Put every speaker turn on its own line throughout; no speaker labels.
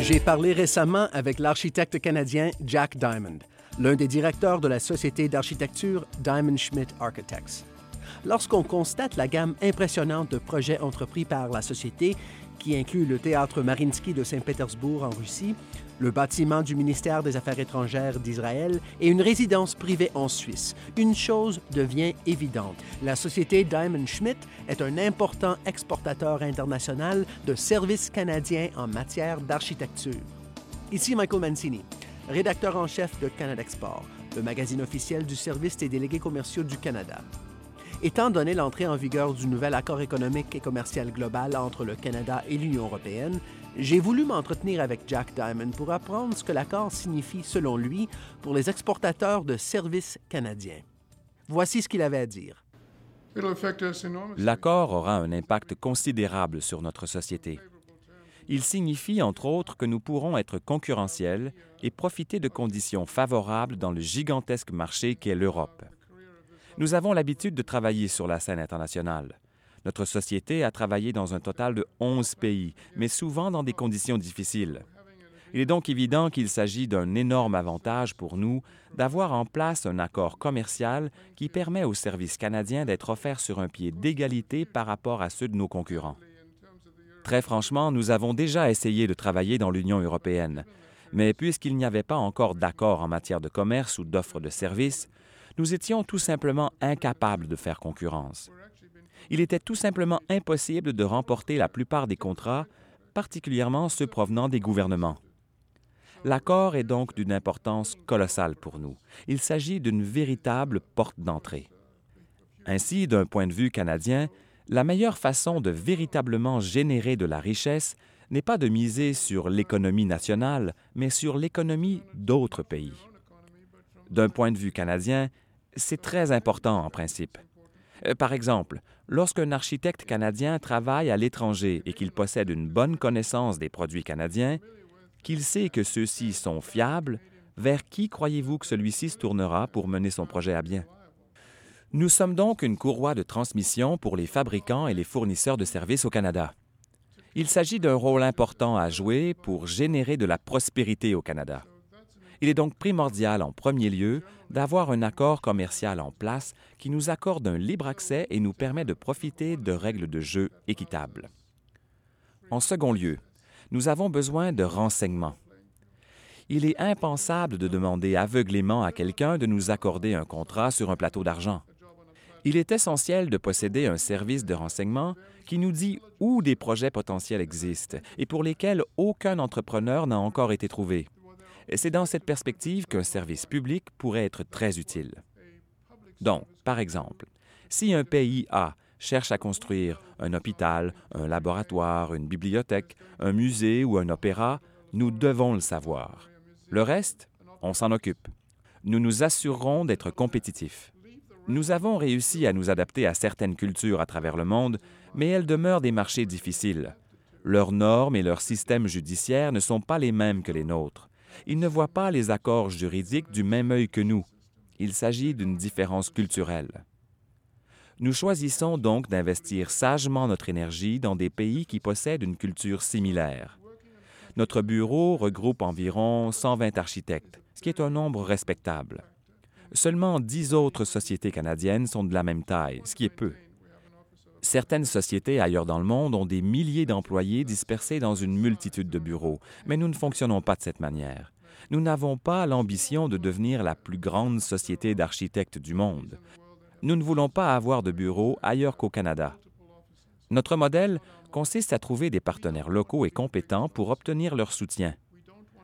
J'ai parlé récemment avec l'architecte canadien Jack Diamond, l'un des directeurs de la société d'architecture Diamond Schmidt Architects. Lorsqu'on constate la gamme impressionnante de projets entrepris par la société, qui inclut le théâtre Mariinsky de Saint-Pétersbourg en Russie, le bâtiment du ministère des Affaires étrangères d'Israël et une résidence privée en Suisse. Une chose devient évidente. La société Diamond Schmidt est un important exportateur international de services canadiens en matière d'architecture. Ici Michael Mancini, rédacteur en chef de Canada Export, le magazine officiel du service des délégués commerciaux du Canada. Étant donné l'entrée en vigueur du nouvel accord économique et commercial global entre le Canada et l'Union européenne, j'ai voulu m'entretenir avec Jack Diamond pour apprendre ce que l'accord signifie, selon lui, pour les exportateurs de services canadiens. Voici ce qu'il avait à dire.
L'accord aura un impact considérable sur notre société. Il signifie, entre autres, que nous pourrons être concurrentiels et profiter de conditions favorables dans le gigantesque marché qu'est l'Europe. Nous avons l'habitude de travailler sur la scène internationale. Notre société a travaillé dans un total de 11 pays, mais souvent dans des conditions difficiles. Il est donc évident qu'il s'agit d'un énorme avantage pour nous d'avoir en place un accord commercial qui permet aux services canadiens d'être offerts sur un pied d'égalité par rapport à ceux de nos concurrents. Très franchement, nous avons déjà essayé de travailler dans l'Union européenne, mais puisqu'il n'y avait pas encore d'accord en matière de commerce ou d'offre de services, nous étions tout simplement incapables de faire concurrence. Il était tout simplement impossible de remporter la plupart des contrats, particulièrement ceux provenant des gouvernements. L'accord est donc d'une importance colossale pour nous. Il s'agit d'une véritable porte d'entrée. Ainsi, d'un point de vue canadien, la meilleure façon de véritablement générer de la richesse n'est pas de miser sur l'économie nationale, mais sur l'économie d'autres pays. D'un point de vue canadien, c'est très important en principe. Euh, par exemple, lorsqu'un architecte canadien travaille à l'étranger et qu'il possède une bonne connaissance des produits canadiens, qu'il sait que ceux-ci sont fiables, vers qui croyez-vous que celui-ci se tournera pour mener son projet à bien? Nous sommes donc une courroie de transmission pour les fabricants et les fournisseurs de services au Canada. Il s'agit d'un rôle important à jouer pour générer de la prospérité au Canada. Il est donc primordial, en premier lieu, d'avoir un accord commercial en place qui nous accorde un libre accès et nous permet de profiter de règles de jeu équitables. En second lieu, nous avons besoin de renseignements. Il est impensable de demander aveuglément à quelqu'un de nous accorder un contrat sur un plateau d'argent. Il est essentiel de posséder un service de renseignement qui nous dit où des projets potentiels existent et pour lesquels aucun entrepreneur n'a encore été trouvé. C'est dans cette perspective qu'un service public pourrait être très utile. Donc, par exemple, si un pays A cherche à construire un hôpital, un laboratoire, une bibliothèque, un musée ou un opéra, nous devons le savoir. Le reste, on s'en occupe. Nous nous assurerons d'être compétitifs. Nous avons réussi à nous adapter à certaines cultures à travers le monde, mais elles demeurent des marchés difficiles. Leurs normes et leurs systèmes judiciaires ne sont pas les mêmes que les nôtres. Ils ne voient pas les accords juridiques du même œil que nous. Il s'agit d'une différence culturelle. Nous choisissons donc d'investir sagement notre énergie dans des pays qui possèdent une culture similaire. Notre bureau regroupe environ 120 architectes, ce qui est un nombre respectable. Seulement 10 autres sociétés canadiennes sont de la même taille, ce qui est peu. Certaines sociétés ailleurs dans le monde ont des milliers d'employés dispersés dans une multitude de bureaux, mais nous ne fonctionnons pas de cette manière. Nous n'avons pas l'ambition de devenir la plus grande société d'architectes du monde. Nous ne voulons pas avoir de bureaux ailleurs qu'au Canada. Notre modèle consiste à trouver des partenaires locaux et compétents pour obtenir leur soutien.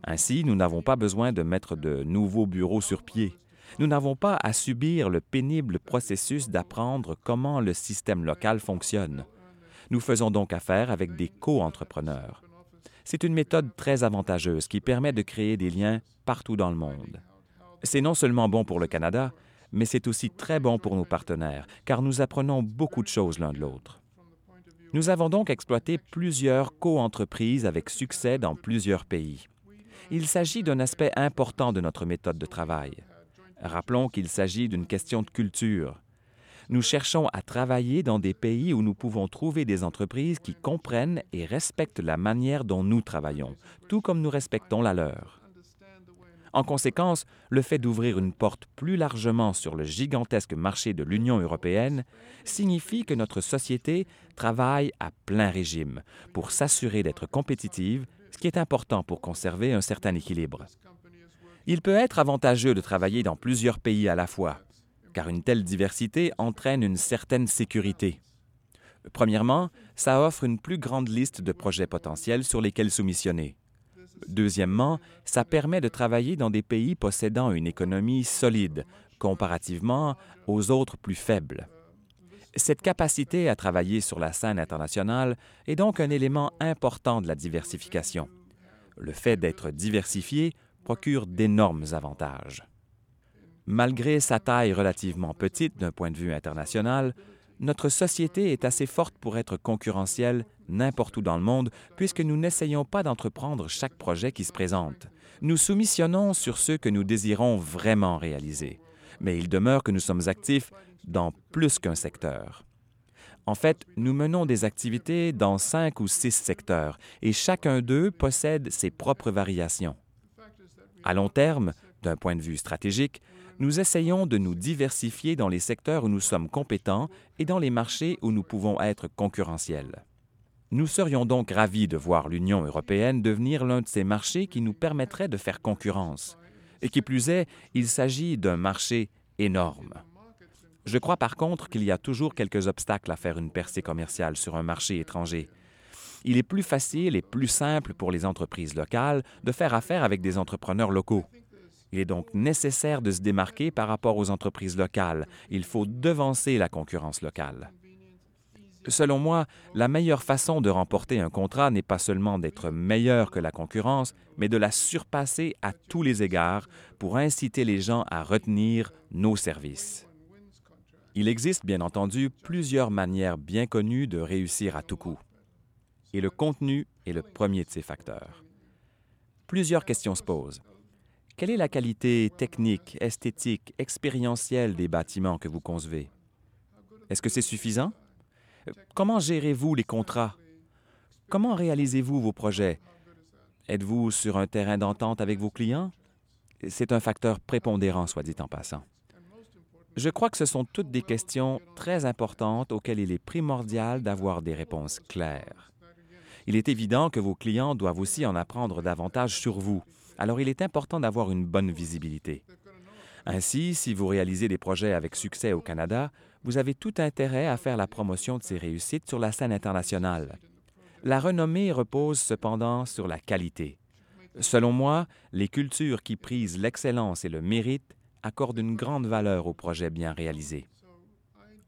Ainsi, nous n'avons pas besoin de mettre de nouveaux bureaux sur pied. Nous n'avons pas à subir le pénible processus d'apprendre comment le système local fonctionne. Nous faisons donc affaire avec des co-entrepreneurs. C'est une méthode très avantageuse qui permet de créer des liens partout dans le monde. C'est non seulement bon pour le Canada, mais c'est aussi très bon pour nos partenaires, car nous apprenons beaucoup de choses l'un de l'autre. Nous avons donc exploité plusieurs co-entreprises avec succès dans plusieurs pays. Il s'agit d'un aspect important de notre méthode de travail. Rappelons qu'il s'agit d'une question de culture. Nous cherchons à travailler dans des pays où nous pouvons trouver des entreprises qui comprennent et respectent la manière dont nous travaillons, tout comme nous respectons la leur. En conséquence, le fait d'ouvrir une porte plus largement sur le gigantesque marché de l'Union européenne signifie que notre société travaille à plein régime pour s'assurer d'être compétitive, ce qui est important pour conserver un certain équilibre. Il peut être avantageux de travailler dans plusieurs pays à la fois, car une telle diversité entraîne une certaine sécurité. Premièrement, ça offre une plus grande liste de projets potentiels sur lesquels soumissionner. Deuxièmement, ça permet de travailler dans des pays possédant une économie solide, comparativement aux autres plus faibles. Cette capacité à travailler sur la scène internationale est donc un élément important de la diversification. Le fait d'être diversifié procure d'énormes avantages. Malgré sa taille relativement petite d'un point de vue international, notre société est assez forte pour être concurrentielle n'importe où dans le monde, puisque nous n'essayons pas d'entreprendre chaque projet qui se présente. Nous soumissionnons sur ceux que nous désirons vraiment réaliser, mais il demeure que nous sommes actifs dans plus qu'un secteur. En fait, nous menons des activités dans cinq ou six secteurs, et chacun d'eux possède ses propres variations. À long terme, d'un point de vue stratégique, nous essayons de nous diversifier dans les secteurs où nous sommes compétents et dans les marchés où nous pouvons être concurrentiels. Nous serions donc ravis de voir l'Union européenne devenir l'un de ces marchés qui nous permettrait de faire concurrence. Et qui plus est, il s'agit d'un marché énorme. Je crois par contre qu'il y a toujours quelques obstacles à faire une percée commerciale sur un marché étranger. Il est plus facile et plus simple pour les entreprises locales de faire affaire avec des entrepreneurs locaux. Il est donc nécessaire de se démarquer par rapport aux entreprises locales. Il faut devancer la concurrence locale. Selon moi, la meilleure façon de remporter un contrat n'est pas seulement d'être meilleur que la concurrence, mais de la surpasser à tous les égards pour inciter les gens à retenir nos services. Il existe bien entendu plusieurs manières bien connues de réussir à tout coup. Et le contenu est le premier de ces facteurs. Plusieurs questions se posent. Quelle est la qualité technique, esthétique, expérientielle des bâtiments que vous concevez? Est-ce que c'est suffisant? Comment gérez-vous les contrats? Comment réalisez-vous vos projets? Êtes-vous sur un terrain d'entente avec vos clients? C'est un facteur prépondérant, soit dit en passant. Je crois que ce sont toutes des questions très importantes auxquelles il est primordial d'avoir des réponses claires. Il est évident que vos clients doivent aussi en apprendre davantage sur vous, alors il est important d'avoir une bonne visibilité. Ainsi, si vous réalisez des projets avec succès au Canada, vous avez tout intérêt à faire la promotion de ces réussites sur la scène internationale. La renommée repose cependant sur la qualité. Selon moi, les cultures qui prisent l'excellence et le mérite accordent une grande valeur aux projets bien réalisés.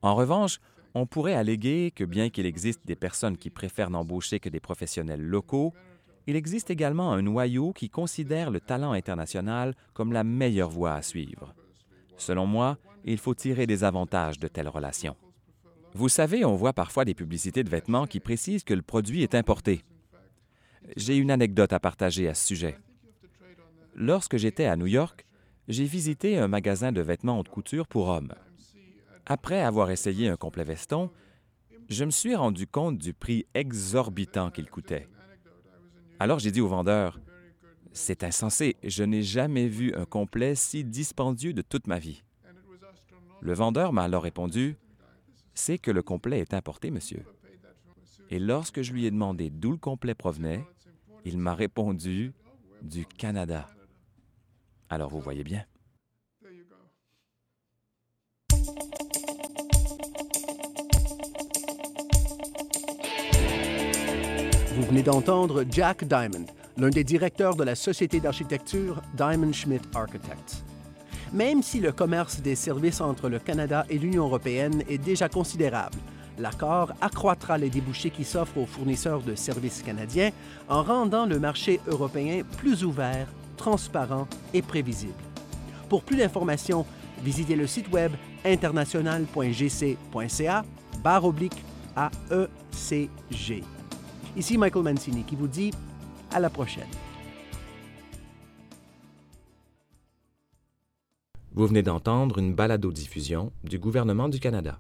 En revanche, on pourrait alléguer que bien qu'il existe des personnes qui préfèrent n'embaucher que des professionnels locaux, il existe également un noyau qui considère le talent international comme la meilleure voie à suivre. Selon moi, il faut tirer des avantages de telles relations. Vous savez, on voit parfois des publicités de vêtements qui précisent que le produit est importé. J'ai une anecdote à partager à ce sujet. Lorsque j'étais à New York, j'ai visité un magasin de vêtements haute couture pour hommes. Après avoir essayé un complet veston, je me suis rendu compte du prix exorbitant qu'il coûtait. Alors j'ai dit au vendeur, C'est insensé, je n'ai jamais vu un complet si dispendieux de toute ma vie. Le vendeur m'a alors répondu, C'est que le complet est importé, monsieur. Et lorsque je lui ai demandé d'où le complet provenait, il m'a répondu, Du Canada. Alors vous voyez bien.
Vous venez d'entendre Jack Diamond, l'un des directeurs de la société d'architecture Diamond Schmidt Architects. Même si le commerce des services entre le Canada et l'Union européenne est déjà considérable, l'accord accroîtra les débouchés qui s'offrent aux fournisseurs de services canadiens en rendant le marché européen plus ouvert, transparent et prévisible. Pour plus d'informations, visitez le site web international.gc.ca barre oblique AECG. Ici Michael Mancini qui vous dit à la prochaine.
Vous venez d'entendre une balado-diffusion du gouvernement du Canada.